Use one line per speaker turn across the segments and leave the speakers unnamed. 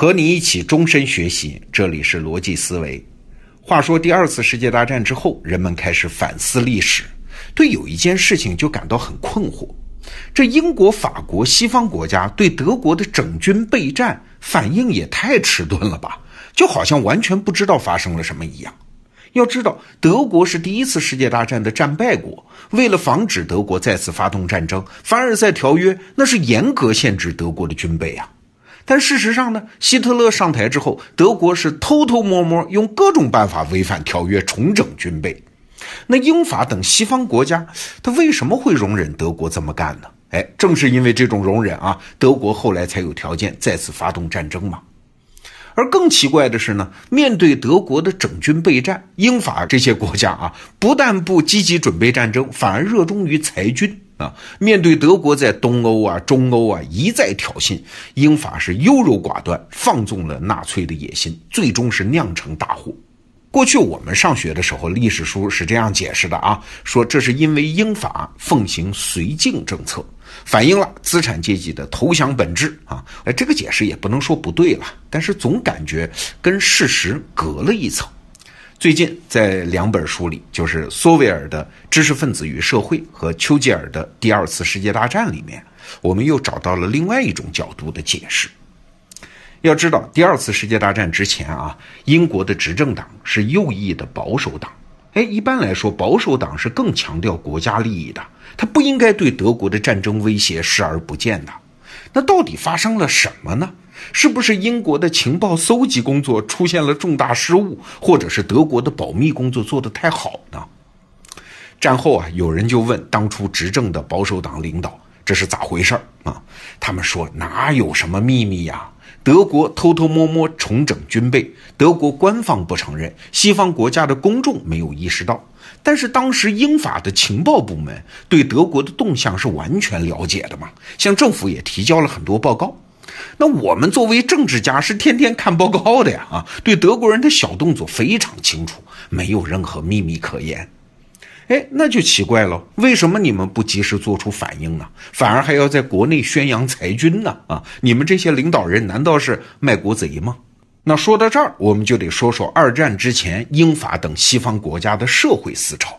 和你一起终身学习，这里是逻辑思维。话说第二次世界大战之后，人们开始反思历史，对有一件事情就感到很困惑：这英国、法国、西方国家对德国的整军备战反应也太迟钝了吧？就好像完全不知道发生了什么一样。要知道，德国是第一次世界大战的战败国，为了防止德国再次发动战争，凡尔赛条约那是严格限制德国的军备啊。但事实上呢，希特勒上台之后，德国是偷偷摸摸用各种办法违反条约，重整军备。那英法等西方国家，他为什么会容忍德国这么干呢？哎，正是因为这种容忍啊，德国后来才有条件再次发动战争嘛。而更奇怪的是呢，面对德国的整军备战，英法这些国家啊，不但不积极准备战争，反而热衷于裁军啊。面对德国在东欧啊、中欧啊一再挑衅，英法是优柔寡断，放纵了纳粹的野心，最终是酿成大祸。过去我们上学的时候，历史书是这样解释的啊，说这是因为英法奉行绥靖政策。反映了资产阶级的投降本质啊！哎，这个解释也不能说不对了，但是总感觉跟事实隔了一层。最近在两本书里，就是梭维尔的《知识分子与社会》和丘吉尔的《第二次世界大战》里面，我们又找到了另外一种角度的解释。要知道，第二次世界大战之前啊，英国的执政党是右翼的保守党。哎，一般来说，保守党是更强调国家利益的。他不应该对德国的战争威胁视而不见的。那到底发生了什么呢？是不是英国的情报搜集工作出现了重大失误，或者是德国的保密工作做得太好呢？战后啊，有人就问当初执政的保守党领导，这是咋回事儿啊？他们说哪有什么秘密呀？德国偷偷摸摸重整军备，德国官方不承认，西方国家的公众没有意识到。但是当时英法的情报部门对德国的动向是完全了解的嘛，向政府也提交了很多报告。那我们作为政治家是天天看报告的呀，啊，对德国人的小动作非常清楚，没有任何秘密可言。哎，那就奇怪了，为什么你们不及时做出反应呢？反而还要在国内宣扬裁军呢？啊，你们这些领导人难道是卖国贼吗？那说到这儿，我们就得说说二战之前英法等西方国家的社会思潮。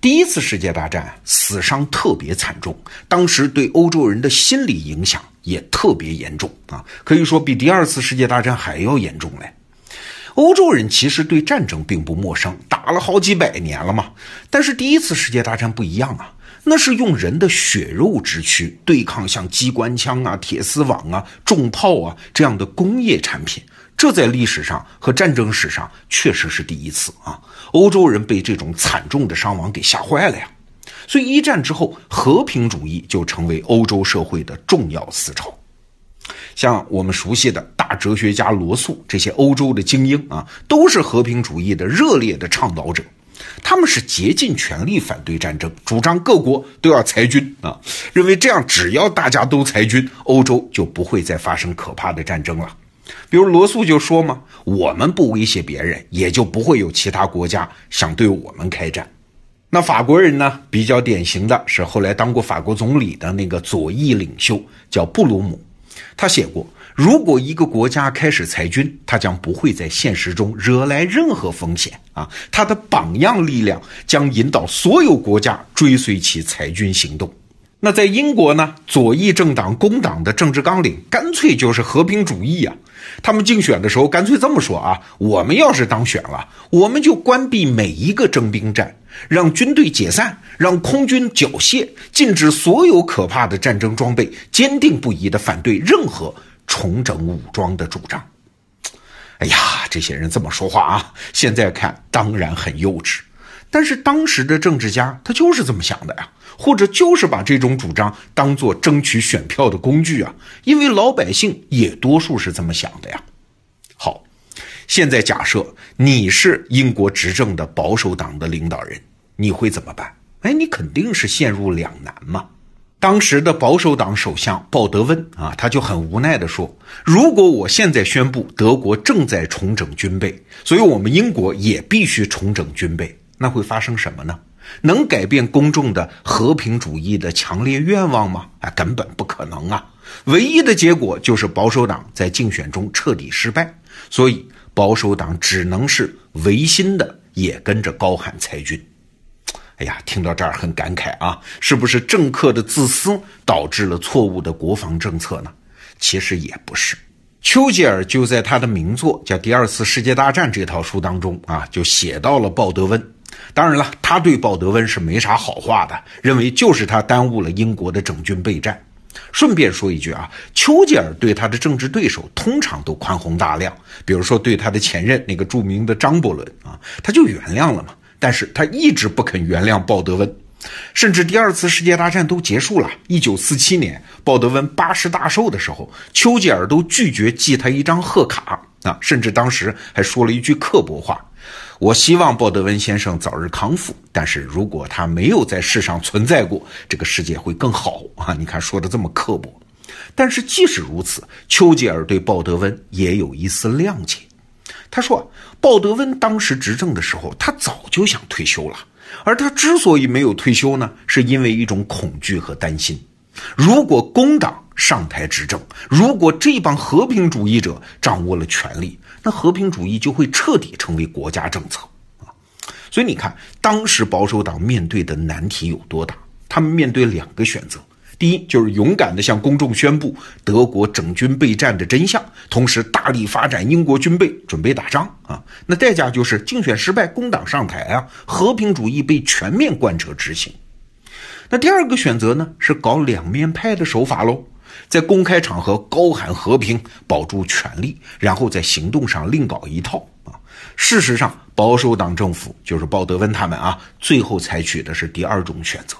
第一次世界大战死伤特别惨重，当时对欧洲人的心理影响也特别严重啊，可以说比第二次世界大战还要严重嘞。欧洲人其实对战争并不陌生，打了好几百年了嘛。但是第一次世界大战不一样啊，那是用人的血肉之躯对抗像机关枪啊、铁丝网啊、重炮啊这样的工业产品。这在历史上和战争史上确实是第一次啊！欧洲人被这种惨重的伤亡给吓坏了呀。所以一战之后，和平主义就成为欧洲社会的重要思潮。像我们熟悉的大哲学家罗素这些欧洲的精英啊，都是和平主义的热烈的倡导者。他们是竭尽全力反对战争，主张各国都要裁军啊，认为这样只要大家都裁军，欧洲就不会再发生可怕的战争了。比如罗素就说嘛：“我们不威胁别人，也就不会有其他国家想对我们开战。”那法国人呢？比较典型的是后来当过法国总理的那个左翼领袖，叫布鲁姆。他写过：“如果一个国家开始裁军，他将不会在现实中惹来任何风险啊！他的榜样力量将引导所有国家追随其裁军行动。”那在英国呢？左翼政党工党的政治纲领干脆就是和平主义呀。他们竞选的时候干脆这么说啊：我们要是当选了，我们就关闭每一个征兵站，让军队解散，让空军缴械，禁止所有可怕的战争装备，坚定不移地反对任何重整武装的主张。哎呀，这些人这么说话啊，现在看当然很幼稚。但是当时的政治家他就是这么想的呀，或者就是把这种主张当做争取选票的工具啊，因为老百姓也多数是这么想的呀。现在假设你是英国执政的保守党的领导人，你会怎么办？哎，你肯定是陷入两难嘛。当时的保守党首相鲍德温啊，他就很无奈地说：“如果我现在宣布德国正在重整军备，所以我们英国也必须重整军备。”那会发生什么呢？能改变公众的和平主义的强烈愿望吗？啊，根本不可能啊！唯一的结果就是保守党在竞选中彻底失败，所以保守党只能是违心的也跟着高喊裁军。哎呀，听到这儿很感慨啊，是不是政客的自私导致了错误的国防政策呢？其实也不是。丘吉尔就在他的名作叫《第二次世界大战》这套书当中啊，就写到了鲍德温。当然了，他对鲍德温是没啥好话的，认为就是他耽误了英国的整军备战。顺便说一句啊，丘吉尔对他的政治对手通常都宽宏大量，比如说对他的前任那个著名的张伯伦啊，他就原谅了嘛。但是他一直不肯原谅鲍德温，甚至第二次世界大战都结束了，一九四七年鲍德温八十大寿的时候，丘吉尔都拒绝寄他一张贺卡啊，甚至当时还说了一句刻薄话：“我希望鲍德温先生早日康复，但是如果他没有在世上存在过，这个世界会更好啊！”你看说的这么刻薄，但是即使如此，丘吉尔对鲍德温也有一丝谅解。他说：“鲍德温当时执政的时候，他早就想退休了。而他之所以没有退休呢，是因为一种恐惧和担心。如果工党上台执政，如果这帮和平主义者掌握了权力，那和平主义就会彻底成为国家政策啊！所以你看，当时保守党面对的难题有多大？他们面对两个选择。”第一就是勇敢地向公众宣布德国整军备战的真相，同时大力发展英国军备，准备打仗啊。那代价就是竞选失败，工党上台啊，和平主义被全面贯彻执行。那第二个选择呢，是搞两面派的手法喽，在公开场合高喊和平，保住权力，然后在行动上另搞一套啊。事实上，保守党政府就是鲍德温他们啊，最后采取的是第二种选择。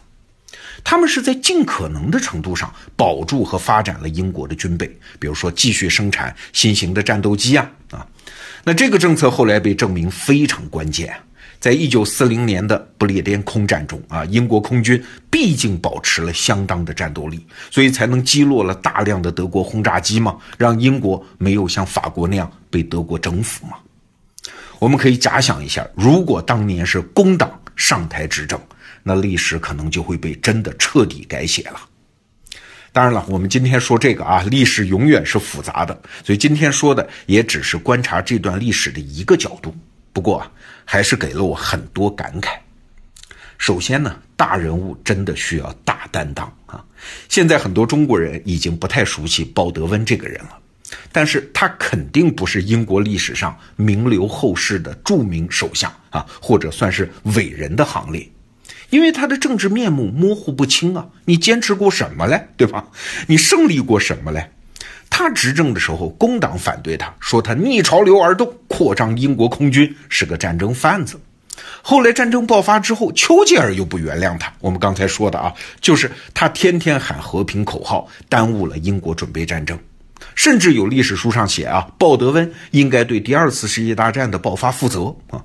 他们是在尽可能的程度上保住和发展了英国的军备，比如说继续生产新型的战斗机啊啊，那这个政策后来被证明非常关键。在一九四零年的不列颠空战中啊，英国空军毕竟保持了相当的战斗力，所以才能击落了大量的德国轰炸机嘛，让英国没有像法国那样被德国征服嘛。我们可以假想一下，如果当年是工党上台执政。那历史可能就会被真的彻底改写了。当然了，我们今天说这个啊，历史永远是复杂的，所以今天说的也只是观察这段历史的一个角度。不过啊，还是给了我很多感慨。首先呢，大人物真的需要大担当啊。现在很多中国人已经不太熟悉鲍德温这个人了，但是他肯定不是英国历史上名留后世的著名首相啊，或者算是伟人的行列。因为他的政治面目模糊不清啊，你坚持过什么嘞，对吧？你胜利过什么嘞？他执政的时候，工党反对他，说他逆潮流而动，扩张英国空军，是个战争贩子。后来战争爆发之后，丘吉尔又不原谅他。我们刚才说的啊，就是他天天喊和平口号，耽误了英国准备战争。甚至有历史书上写啊，鲍德温应该对第二次世界大战的爆发负责啊！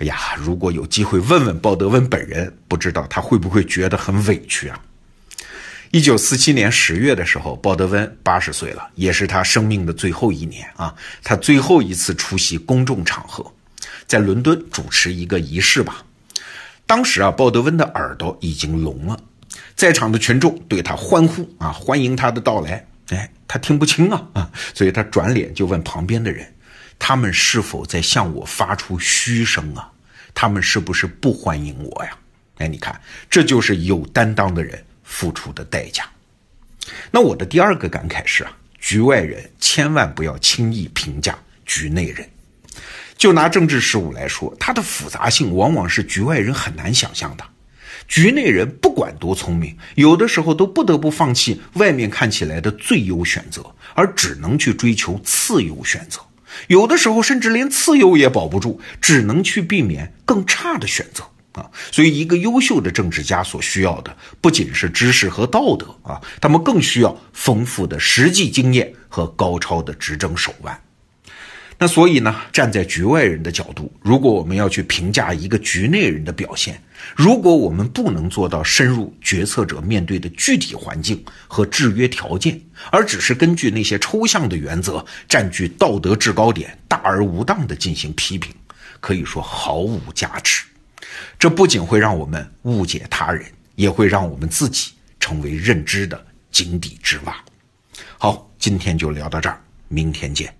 哎呀，如果有机会问问鲍德温本人，不知道他会不会觉得很委屈啊？一九四七年十月的时候，鲍德温八十岁了，也是他生命的最后一年啊！他最后一次出席公众场合，在伦敦主持一个仪式吧。当时啊，鲍德温的耳朵已经聋了，在场的群众对他欢呼啊，欢迎他的到来。哎，他听不清啊啊，所以他转脸就问旁边的人：“他们是否在向我发出嘘声啊？他们是不是不欢迎我呀？”哎，你看，这就是有担当的人付出的代价。那我的第二个感慨是啊，局外人千万不要轻易评价局内人。就拿政治事务来说，它的复杂性往往是局外人很难想象的。局内人不管多聪明，有的时候都不得不放弃外面看起来的最优选择，而只能去追求次优选择。有的时候甚至连次优也保不住，只能去避免更差的选择啊！所以，一个优秀的政治家所需要的不仅是知识和道德啊，他们更需要丰富的实际经验和高超的执政手腕。那所以呢，站在局外人的角度，如果我们要去评价一个局内人的表现，如果我们不能做到深入决策者面对的具体环境和制约条件，而只是根据那些抽象的原则，占据道德制高点，大而无当的进行批评，可以说毫无价值。这不仅会让我们误解他人，也会让我们自己成为认知的井底之蛙。好，今天就聊到这儿，明天见。